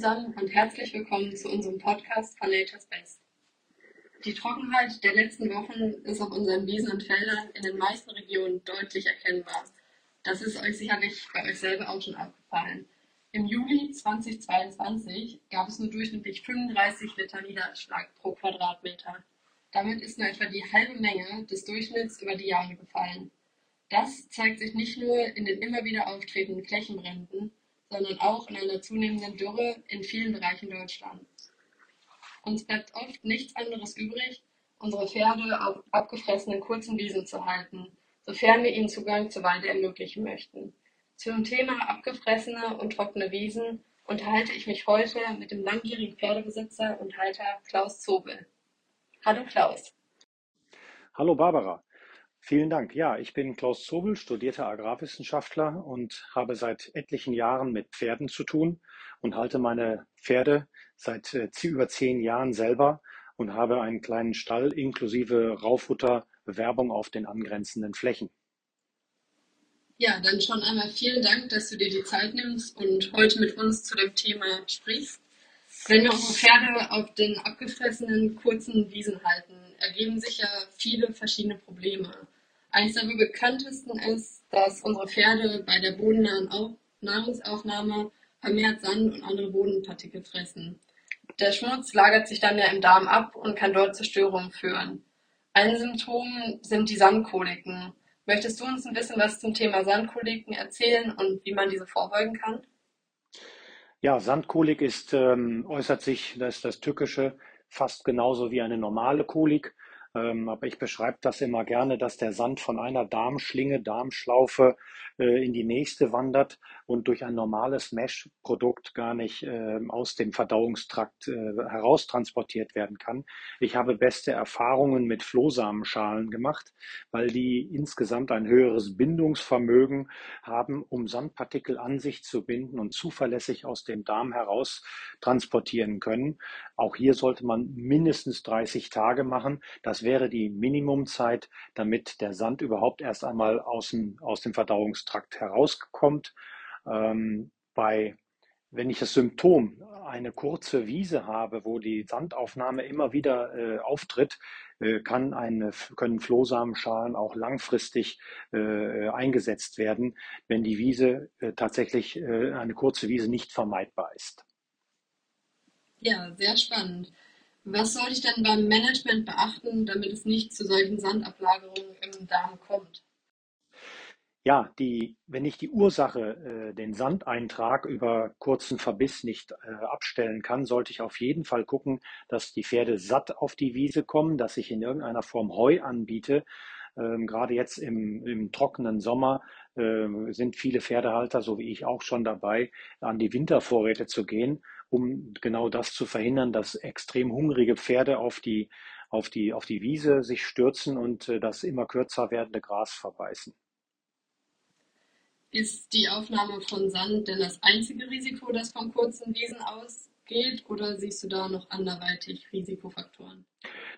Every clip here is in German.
zusammen und herzlich willkommen zu unserem Podcast von Nature's Best. Die Trockenheit der letzten Wochen ist auf unseren Wiesen und Feldern in den meisten Regionen deutlich erkennbar. Das ist euch sicherlich bei euch selber auch schon aufgefallen. Im Juli 2022 gab es nur durchschnittlich 35 Liter Niederschlag pro Quadratmeter. Damit ist nur etwa die halbe Menge des Durchschnitts über die Jahre gefallen. Das zeigt sich nicht nur in den immer wieder auftretenden Flächenbränden, sondern auch in einer zunehmenden Dürre in vielen Bereichen Deutschlands. Uns bleibt oft nichts anderes übrig, unsere Pferde auf abgefressenen kurzen Wiesen zu halten, sofern wir ihnen Zugang zur Weide ermöglichen möchten. Zum Thema abgefressene und trockene Wiesen unterhalte ich mich heute mit dem langjährigen Pferdebesitzer und Halter Klaus Zobel. Hallo Klaus. Hallo Barbara. Vielen Dank. Ja, ich bin Klaus Zobel, studierter Agrarwissenschaftler und habe seit etlichen Jahren mit Pferden zu tun und halte meine Pferde seit äh, über zehn Jahren selber und habe einen kleinen Stall inklusive Rauffutter-Bewerbung auf den angrenzenden Flächen. Ja, dann schon einmal vielen Dank, dass du dir die Zeit nimmst und heute mit uns zu dem Thema sprichst. Wenn wir unsere Pferde auf den abgefressenen kurzen Wiesen halten, ergeben sich ja viele verschiedene Probleme. Eines der bekanntesten ist, dass unsere Pferde bei der bodennahen Nahrungsaufnahme vermehrt Sand und andere Bodenpartikel fressen. Der Schmutz lagert sich dann ja im Darm ab und kann dort zu Störungen führen. Ein Symptom sind die Sandkoliken. Möchtest du uns ein bisschen was zum Thema Sandkoliken erzählen und wie man diese vorbeugen kann? Ja, Sandkolik ist, ähm, äußert sich, das ist das Tückische, fast genauso wie eine normale Kolik. Ähm, aber ich beschreibe das immer gerne, dass der Sand von einer Darmschlinge, Darmschlaufe äh, in die nächste wandert und durch ein normales Mesh-Produkt gar nicht äh, aus dem Verdauungstrakt äh, heraustransportiert werden kann. Ich habe beste Erfahrungen mit Flohsamenschalen gemacht, weil die insgesamt ein höheres Bindungsvermögen haben, um Sandpartikel an sich zu binden und zuverlässig aus dem Darm heraus transportieren können. Auch hier sollte man mindestens 30 Tage machen. Das wäre die Minimumzeit, damit der Sand überhaupt erst einmal aus dem, aus dem Verdauungstrakt herauskommt. Ähm, bei, wenn ich das Symptom eine kurze Wiese habe, wo die Sandaufnahme immer wieder äh, auftritt, äh, kann eine, können Flohsamenschalen auch langfristig äh, eingesetzt werden, wenn die Wiese äh, tatsächlich äh, eine kurze Wiese nicht vermeidbar ist. Ja, sehr spannend. Was sollte ich denn beim Management beachten, damit es nicht zu solchen Sandablagerungen im Darm kommt? Ja, die, wenn ich die Ursache, äh, den Sandeintrag über kurzen Verbiss nicht äh, abstellen kann, sollte ich auf jeden Fall gucken, dass die Pferde satt auf die Wiese kommen, dass ich in irgendeiner Form Heu anbiete. Ähm, gerade jetzt im, im trockenen Sommer äh, sind viele Pferdehalter, so wie ich auch schon dabei, an die Wintervorräte zu gehen um genau das zu verhindern, dass extrem hungrige Pferde auf die, auf die, auf die Wiese sich stürzen und äh, das immer kürzer werdende Gras verbeißen. Ist die Aufnahme von Sand denn das einzige Risiko, das von kurzen Wiesen ausgeht, oder siehst du da noch anderweitig Risikofaktoren?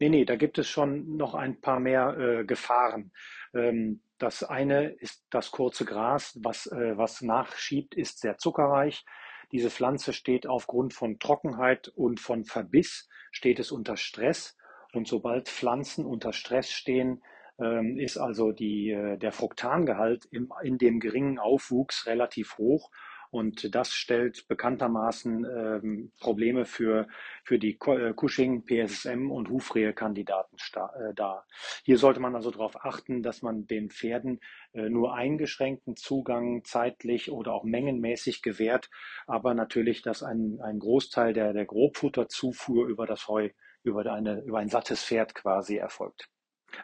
Nee, nee, da gibt es schon noch ein paar mehr äh, Gefahren. Ähm, das eine ist das kurze Gras, was, äh, was nachschiebt, ist sehr zuckerreich. Diese Pflanze steht aufgrund von Trockenheit und von Verbiss, steht es unter Stress. Und sobald Pflanzen unter Stress stehen, ähm, ist also die, äh, der Fructangehalt im, in dem geringen Aufwuchs relativ hoch und das stellt bekanntermaßen ähm, Probleme für, für die äh, Cushing, PSSM und Hufrehe-Kandidaten äh, dar. Hier sollte man also darauf achten, dass man den Pferden äh, nur eingeschränkten Zugang zeitlich oder auch mengenmäßig gewährt, aber natürlich, dass ein, ein Großteil der, der Grobfutterzufuhr über das Heu, über, eine, über ein sattes Pferd quasi erfolgt.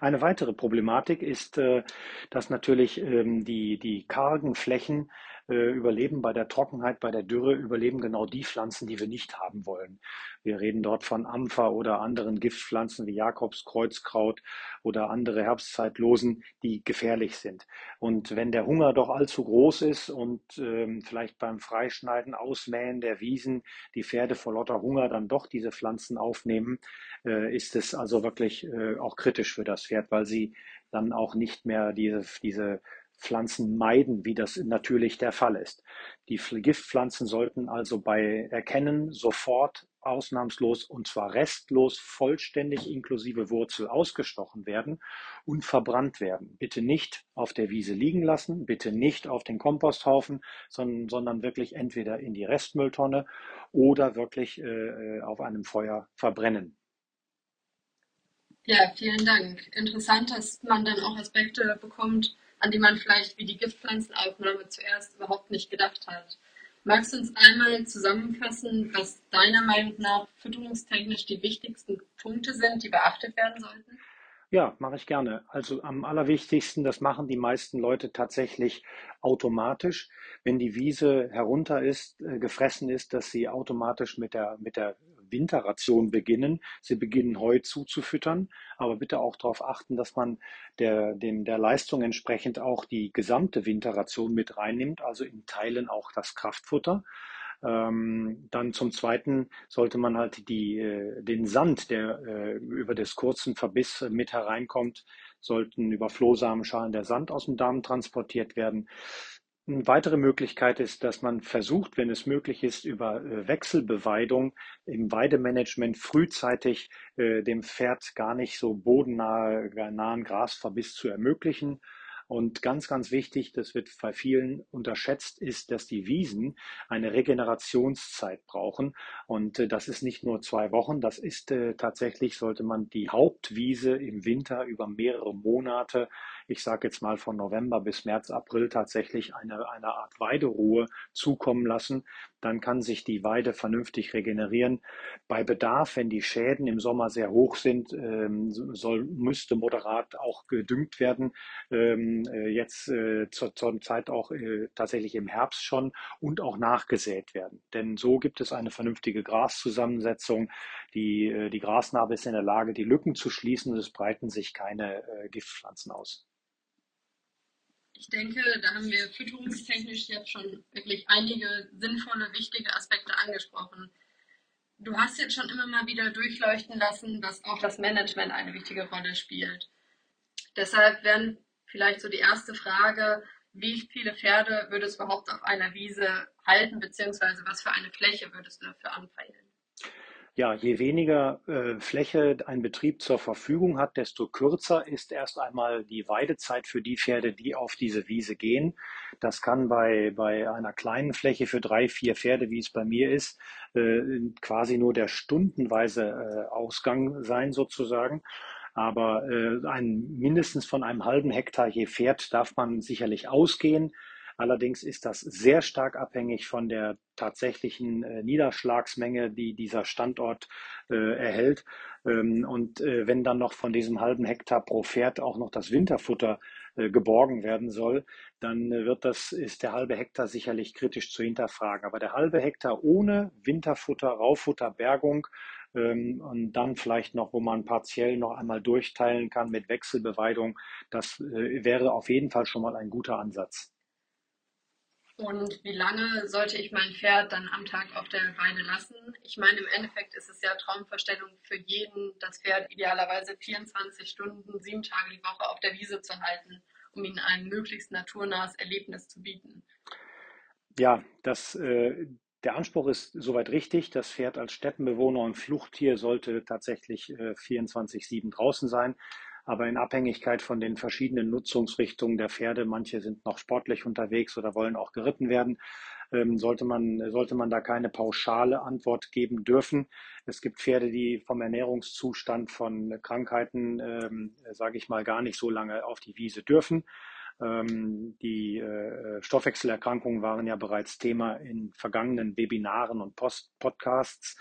Eine weitere Problematik ist, äh, dass natürlich ähm, die, die kargen Flächen überleben bei der Trockenheit, bei der Dürre, überleben genau die Pflanzen, die wir nicht haben wollen. Wir reden dort von Ampfer oder anderen Giftpflanzen wie Jakobskreuzkraut oder andere Herbstzeitlosen, die gefährlich sind. Und wenn der Hunger doch allzu groß ist und ähm, vielleicht beim Freischneiden, Ausmähen der Wiesen die Pferde vor lauter Hunger dann doch diese Pflanzen aufnehmen, äh, ist es also wirklich äh, auch kritisch für das Pferd, weil sie dann auch nicht mehr diese, diese Giftpflanzen meiden, wie das natürlich der Fall ist. Die Giftpflanzen sollten also bei Erkennen sofort ausnahmslos und zwar restlos, vollständig inklusive Wurzel ausgestochen werden und verbrannt werden. Bitte nicht auf der Wiese liegen lassen, bitte nicht auf den Komposthaufen, sondern, sondern wirklich entweder in die Restmülltonne oder wirklich äh, auf einem Feuer verbrennen. Ja, vielen Dank. Interessant, dass man dann auch Aspekte bekommt, an die man vielleicht wie die Giftpflanzenaufnahme zuerst überhaupt nicht gedacht hat. Magst du uns einmal zusammenfassen, was deiner Meinung nach fütterungstechnisch die wichtigsten Punkte sind, die beachtet werden sollten? Ja, mache ich gerne. Also am allerwichtigsten, das machen die meisten Leute tatsächlich automatisch. Wenn die Wiese herunter ist, äh, gefressen ist, dass sie automatisch mit der, mit der Winterration beginnen. Sie beginnen Heu zuzufüttern, aber bitte auch darauf achten, dass man der, dem, der Leistung entsprechend auch die gesamte Winterration mit reinnimmt, also in Teilen auch das Kraftfutter. Ähm, dann zum Zweiten sollte man halt die, äh, den Sand, der äh, über des kurzen Verbiss mit hereinkommt, sollten über Flohsamenschalen der Sand aus dem Darm transportiert werden. Eine weitere Möglichkeit ist, dass man versucht, wenn es möglich ist, über äh, Wechselbeweidung im Weidemanagement frühzeitig äh, dem Pferd gar nicht so bodennahen Grasverbiss zu ermöglichen und ganz, ganz wichtig, das wird bei vielen unterschätzt, ist, dass die Wiesen eine Regenerationszeit brauchen. Und äh, das ist nicht nur zwei Wochen, das ist äh, tatsächlich, sollte man die Hauptwiese im Winter über mehrere Monate, ich sage jetzt mal von November bis März, April, tatsächlich eine, eine Art Weideruhe zukommen lassen. Dann kann sich die Weide vernünftig regenerieren. Bei Bedarf, wenn die Schäden im Sommer sehr hoch sind, ähm, soll, müsste moderat auch gedüngt werden. Ähm, äh, jetzt äh, zur, zur Zeit auch äh, tatsächlich im Herbst schon und auch nachgesät werden. Denn so gibt es eine vernünftige Graszusammensetzung. Die, die Grasnarbe ist in der Lage, die Lücken zu schließen und es breiten sich keine Giftpflanzen aus. Ich denke, da haben wir fütterungstechnisch jetzt schon wirklich einige sinnvolle, wichtige Aspekte angesprochen. Du hast jetzt schon immer mal wieder durchleuchten lassen, dass auch das Management eine wichtige Rolle spielt. Deshalb werden vielleicht so die erste Frage, wie viele Pferde würde es überhaupt auf einer Wiese halten, beziehungsweise was für eine Fläche würdest du dafür anpeilen? Ja, je weniger äh, Fläche ein Betrieb zur Verfügung hat, desto kürzer ist erst einmal die Weidezeit für die Pferde, die auf diese Wiese gehen. Das kann bei, bei einer kleinen Fläche für drei, vier Pferde, wie es bei mir ist, äh, quasi nur der stundenweise äh, Ausgang sein sozusagen. Aber äh, ein, mindestens von einem halben Hektar je Pferd darf man sicherlich ausgehen. Allerdings ist das sehr stark abhängig von der tatsächlichen äh, Niederschlagsmenge, die dieser Standort äh, erhält. Ähm, und äh, wenn dann noch von diesem halben Hektar pro Pferd auch noch das Winterfutter äh, geborgen werden soll, dann äh, wird das, ist der halbe Hektar sicherlich kritisch zu hinterfragen. Aber der halbe Hektar ohne Winterfutter, Rauffutter, Bergung ähm, und dann vielleicht noch, wo man partiell noch einmal durchteilen kann mit Wechselbeweidung. Das äh, wäre auf jeden Fall schon mal ein guter Ansatz. Und wie lange sollte ich mein Pferd dann am Tag auf der Weide lassen? Ich meine, im Endeffekt ist es ja Traumvorstellung für jeden, das Pferd idealerweise 24 Stunden, sieben Tage die Woche auf der Wiese zu halten, um ihnen ein möglichst naturnahes Erlebnis zu bieten. Ja, das, äh, der Anspruch ist soweit richtig. Das Pferd als Steppenbewohner und Fluchttier sollte tatsächlich äh, 24-7 draußen sein. Aber in Abhängigkeit von den verschiedenen Nutzungsrichtungen der Pferde, manche sind noch sportlich unterwegs oder wollen auch geritten werden, ähm, sollte, man, sollte man da keine pauschale Antwort geben dürfen. Es gibt Pferde, die vom Ernährungszustand von Krankheiten, ähm, sage ich mal, gar nicht so lange auf die Wiese dürfen. Ähm, die äh, Stoffwechselerkrankungen waren ja bereits Thema in vergangenen Webinaren und Post Podcasts.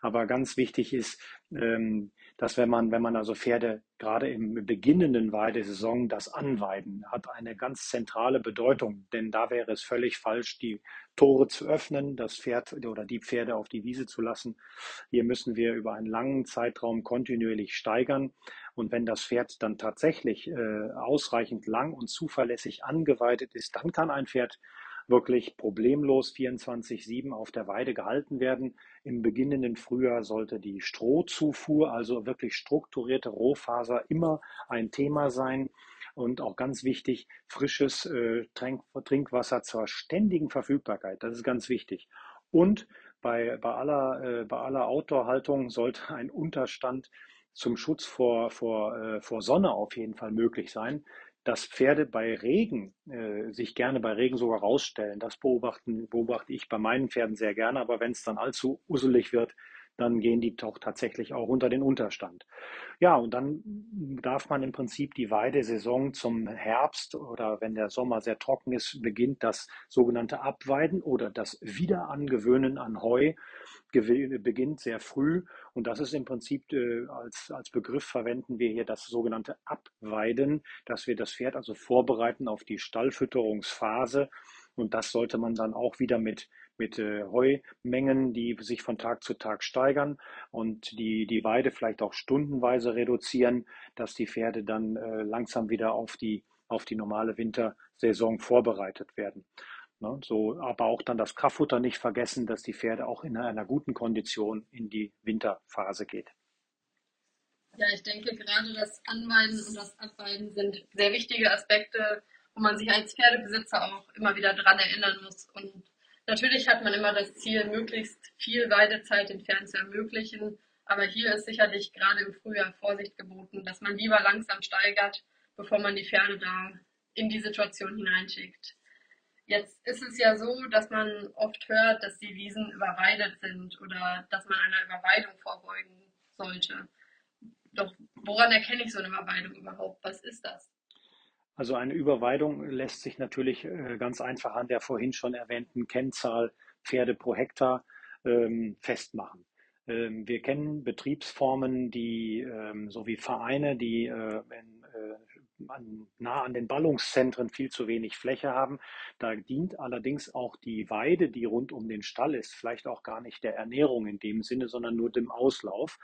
Aber ganz wichtig ist, ähm, dass wenn man, wenn man also Pferde gerade im beginnenden Weidesaison, das Anweiden hat eine ganz zentrale Bedeutung, denn da wäre es völlig falsch, die Tore zu öffnen, das Pferd oder die Pferde auf die Wiese zu lassen. Hier müssen wir über einen langen Zeitraum kontinuierlich steigern. Und wenn das Pferd dann tatsächlich äh, ausreichend lang und zuverlässig angeweidet ist, dann kann ein Pferd wirklich problemlos 24-7 auf der Weide gehalten werden. Im beginnenden Frühjahr sollte die Strohzufuhr, also wirklich strukturierte Rohfaser, immer ein Thema sein. und auch ganz wichtig, frisches äh, Trink Trinkwasser zur ständigen Verfügbarkeit. Das ist ganz wichtig. Und bei, bei aller, äh, aller Outdoor-Haltung sollte ein Unterstand zum Schutz vor, vor, äh, vor Sonne auf jeden Fall möglich sein dass Pferde bei Regen äh, sich gerne bei Regen sogar rausstellen. Das beobachten, beobachte ich bei meinen Pferden sehr gerne, aber wenn es dann allzu uselig wird, dann gehen die doch tatsächlich auch unter den Unterstand. Ja, und dann darf man im Prinzip die Weidesaison zum Herbst oder wenn der Sommer sehr trocken ist, beginnt das sogenannte Abweiden oder das Wiederangewöhnen an Heu beginnt sehr früh. Und das ist im Prinzip äh, als, als Begriff verwenden wir hier das sogenannte Abweiden, dass wir das Pferd also vorbereiten auf die Stallfütterungsphase. Und das sollte man dann auch wieder mit mit äh, Heumengen, die sich von Tag zu Tag steigern und die, die Weide vielleicht auch stundenweise reduzieren, dass die Pferde dann äh, langsam wieder auf die, auf die normale Wintersaison vorbereitet werden. Ne, so, aber auch dann das Kraftfutter nicht vergessen, dass die Pferde auch in einer guten Kondition in die Winterphase geht. Ja, ich denke gerade das Anweiden und das Abweiden sind sehr wichtige Aspekte, wo man sich als Pferdebesitzer auch immer wieder dran erinnern muss und Natürlich hat man immer das Ziel, möglichst viel Weidezeit den Pferden zu ermöglichen, aber hier ist sicherlich gerade im Frühjahr Vorsicht geboten, dass man lieber langsam steigert, bevor man die Pferde da in die Situation hineinschickt. Jetzt ist es ja so, dass man oft hört, dass die Wiesen überweidet sind oder dass man einer Überweidung vorbeugen sollte. Doch woran erkenne ich so eine Überweidung überhaupt? Was ist das? Also eine Überweidung lässt sich natürlich äh, ganz einfach an der vorhin schon erwähnten Kennzahl Pferde pro Hektar ähm, festmachen. Ähm, wir kennen Betriebsformen, die ähm, so wie Vereine, die äh, äh, nah an den Ballungszentren viel zu wenig Fläche haben. Da dient allerdings auch die Weide, die rund um den Stall ist, vielleicht auch gar nicht der Ernährung in dem Sinne, sondern nur dem Auslauf.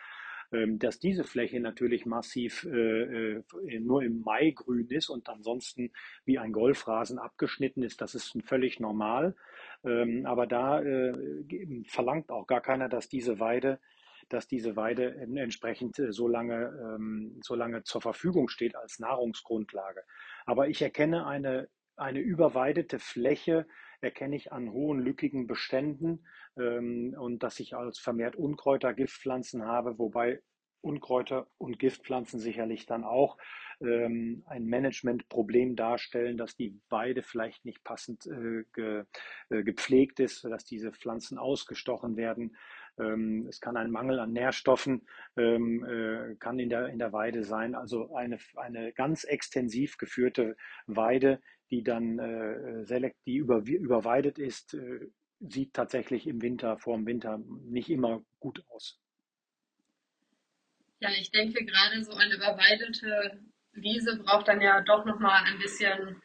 Ähm, dass diese Fläche natürlich massiv äh, äh, nur im Mai grün ist und ansonsten wie ein Golfrasen abgeschnitten ist, das ist völlig normal. Ähm, aber da äh, verlangt auch gar keiner, dass diese Weide dass diese Weide entsprechend so lange, ähm, so lange zur Verfügung steht als Nahrungsgrundlage. Aber ich erkenne eine, eine überweidete Fläche, erkenne ich an hohen, lückigen Beständen ähm, und dass ich als vermehrt Unkräuter, Giftpflanzen habe, wobei Unkräuter und Giftpflanzen sicherlich dann auch ähm, ein Managementproblem darstellen, dass die Weide vielleicht nicht passend äh, ge, äh, gepflegt ist, dass diese Pflanzen ausgestochen werden. Ähm, es kann ein Mangel an Nährstoffen ähm, äh, kann in der, in der Weide sein. Also eine, eine ganz extensiv geführte Weide, die dann äh, selekt, die über, überweidet ist, äh, sieht tatsächlich im Winter, vor dem Winter nicht immer gut aus. Ja, ich denke gerade so eine überweidete Wiese braucht dann ja doch nochmal ein bisschen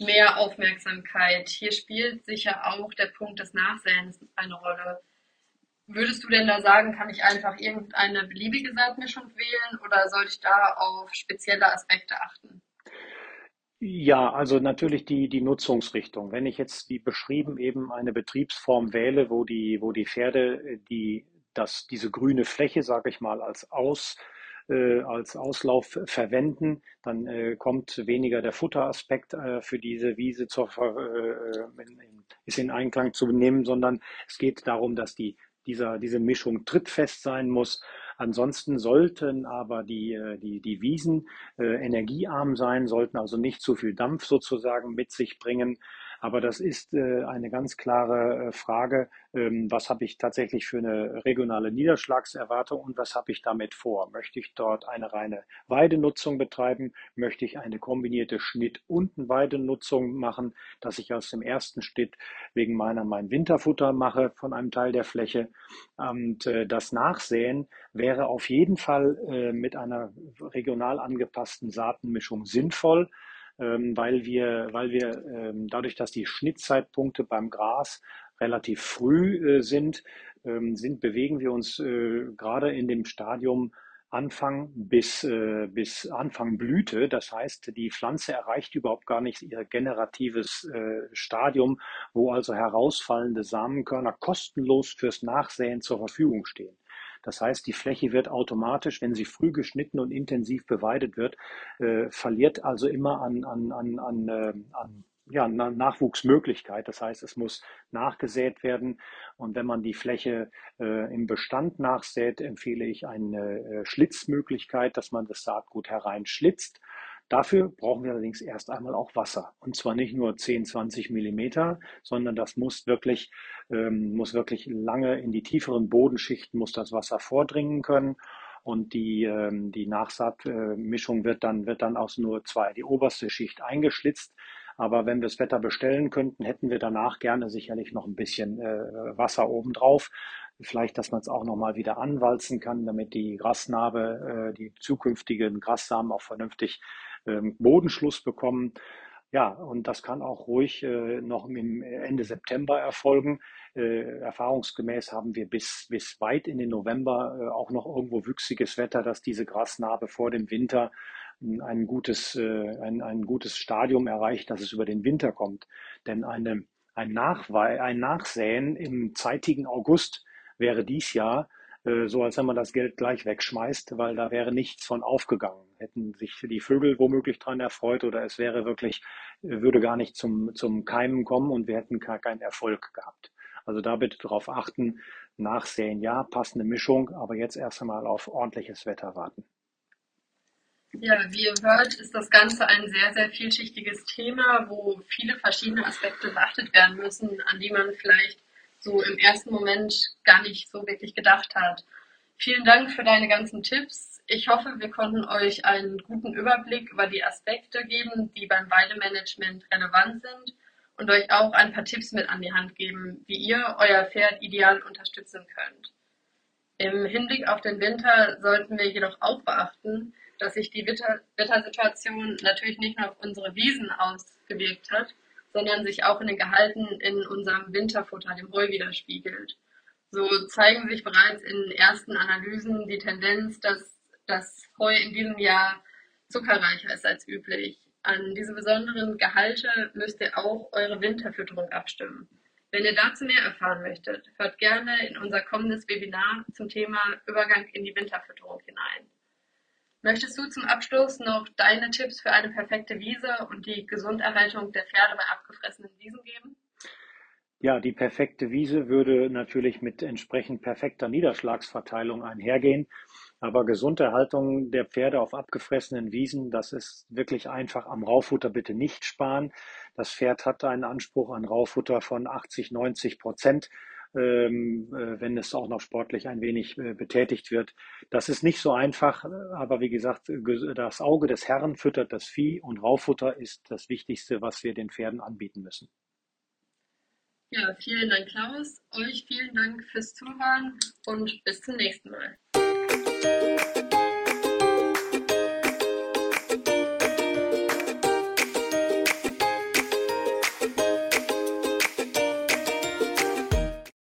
mehr Aufmerksamkeit. Hier spielt sicher auch der Punkt des Nachsäens eine Rolle. Würdest du denn da sagen, kann ich einfach irgendeine beliebige Saatmischung wählen oder sollte ich da auf spezielle Aspekte achten? Ja, also natürlich die, die Nutzungsrichtung. Wenn ich jetzt wie beschrieben eben eine Betriebsform wähle, wo die, wo die Pferde äh, die, das, diese grüne Fläche, sage ich mal, als Aus, äh, als Auslauf verwenden, dann äh, kommt weniger der Futteraspekt äh, für diese Wiese zur, äh, in, in, ist in Einklang zu nehmen, sondern es geht darum, dass die, dieser, diese Mischung trittfest sein muss Ansonsten sollten aber die, äh, die, die Wiesen äh, energiearm sein, sollten also nicht zu viel Dampf sozusagen mit sich bringen. Aber das ist äh, eine ganz klare äh, Frage, ähm, was habe ich tatsächlich für eine regionale Niederschlagserwartung und was habe ich damit vor? Möchte ich dort eine reine Weidenutzung betreiben? Möchte ich eine kombinierte Schnitt- und Weidenutzung machen, dass ich aus dem ersten Schnitt wegen meiner mein Winterfutter mache von einem Teil der Fläche? Und äh, das Nachsäen wäre auf jeden Fall mit einer regional angepassten Saatenmischung sinnvoll. Ähm, weil wir, weil wir ähm, dadurch, dass die Schnittzeitpunkte beim Gras relativ früh äh, sind, ähm, sind, bewegen wir uns äh, gerade in dem Stadium Anfang bis, äh, bis Anfang Blüte. Das heißt, die Pflanze erreicht überhaupt gar nicht ihr generatives Stadium, wo also herausfallende Samenkörner kostenlos fürs Nachsäen zur Verfügung stehen. Das heißt, die Fläche wird automatisch, wenn sie früh geschnitten und intensiv beweidet wird, äh, verliert also immer an, an, an, an, äh, an ja, Nachwuchsmöglichkeit. Das heißt, es muss nachgesät werden. Und wenn man die Fläche äh, im Bestand nachsät, empfehle ich eine äh, Schlitzmöglichkeit, dass man das Saatgut hereinschlitzt. Dafür brauchen wir allerdings erst einmal auch Wasser. Und zwar nicht nur 10, 20 Millimeter, sondern das muss wirklich, ähm, muss wirklich lange in die tieferen Bodenschichten muss das Wasser vordringen können. Und die, ähm, die Nachsaatmischung wird dann, wird dann aus nur zwei, die oberste Schicht eingeschlitzt. Aber wenn wir das Wetter bestellen könnten, hätten wir danach gerne sicherlich noch ein bisschen äh, Wasser obendrauf. Vielleicht, dass man es auch nochmal wieder anwalzen kann, damit die Grasnarbe, äh, die zukünftigen Grassamen auch vernünftig ähm, Bodenschluss bekommen. Ja, und das kann auch ruhig äh, noch im Ende September erfolgen. Äh, erfahrungsgemäß haben wir bis, bis weit in den November äh, auch noch irgendwo wüchsiges Wetter, dass diese Grasnarbe vor dem Winter ein gutes, äh, ein, ein gutes Stadium erreicht, dass es über den Winter kommt. Denn eine, ein, ein Nachsäen im zeitigen August wäre dies Jahr so, als wenn man das Geld gleich wegschmeißt, weil da wäre nichts von aufgegangen. Hätten sich die Vögel womöglich dran erfreut oder es wäre wirklich, äh, würde gar nicht zum, zum Keimen kommen und wir hätten gar keinen Erfolg gehabt. Also da bitte darauf achten, nachsäen ja, passende Mischung, aber jetzt erst einmal auf ordentliches Wetter warten. Ja, wie ihr hört, ist das Ganze ein sehr, sehr vielschichtiges Thema, wo viele verschiedene Aspekte beachtet werden müssen, an die man vielleicht so im ersten Moment gar nicht so wirklich gedacht hat. Vielen Dank für deine ganzen Tipps. Ich hoffe, wir konnten euch einen guten Überblick über die Aspekte geben, die beim Weidemanagement relevant sind und euch auch ein paar Tipps mit an die Hand geben, wie ihr euer Pferd ideal unterstützen könnt. Im Hinblick auf den Winter sollten wir jedoch auch beachten, dass sich die Wetter Wettersituation natürlich nicht nur auf unsere Wiesen ausgewirkt hat, sondern sich auch in den Gehalten in unserem Winterfutter, dem Heu, widerspiegelt. So zeigen sich bereits in ersten Analysen die Tendenz, dass das Heu in diesem Jahr zuckerreicher ist als üblich. An diese besonderen Gehalte müsst ihr auch eure Winterfütterung abstimmen. Wenn ihr dazu mehr erfahren möchtet, hört gerne in unser kommendes Webinar zum Thema Übergang in die Winterfütterung hinein. Möchtest du zum Abschluss noch deine Tipps für eine perfekte Wiese und die Gesunderhaltung der Pferde bei abgefressenen Wiesen geben? Ja, die perfekte Wiese würde natürlich mit entsprechend perfekter Niederschlagsverteilung einhergehen. Aber Gesunderhaltung der Pferde auf abgefressenen Wiesen, das ist wirklich einfach am Raufutter bitte nicht sparen. Das Pferd hat einen Anspruch an Raufutter von 80, 90 Prozent ähm, äh, wenn es auch noch sportlich ein wenig äh, betätigt wird. Das ist nicht so einfach, aber wie gesagt, das Auge des Herrn füttert das Vieh und Raufutter ist das Wichtigste, was wir den Pferden anbieten müssen. Ja, vielen Dank, Klaus. Euch vielen Dank fürs Zuhören und bis zum nächsten Mal.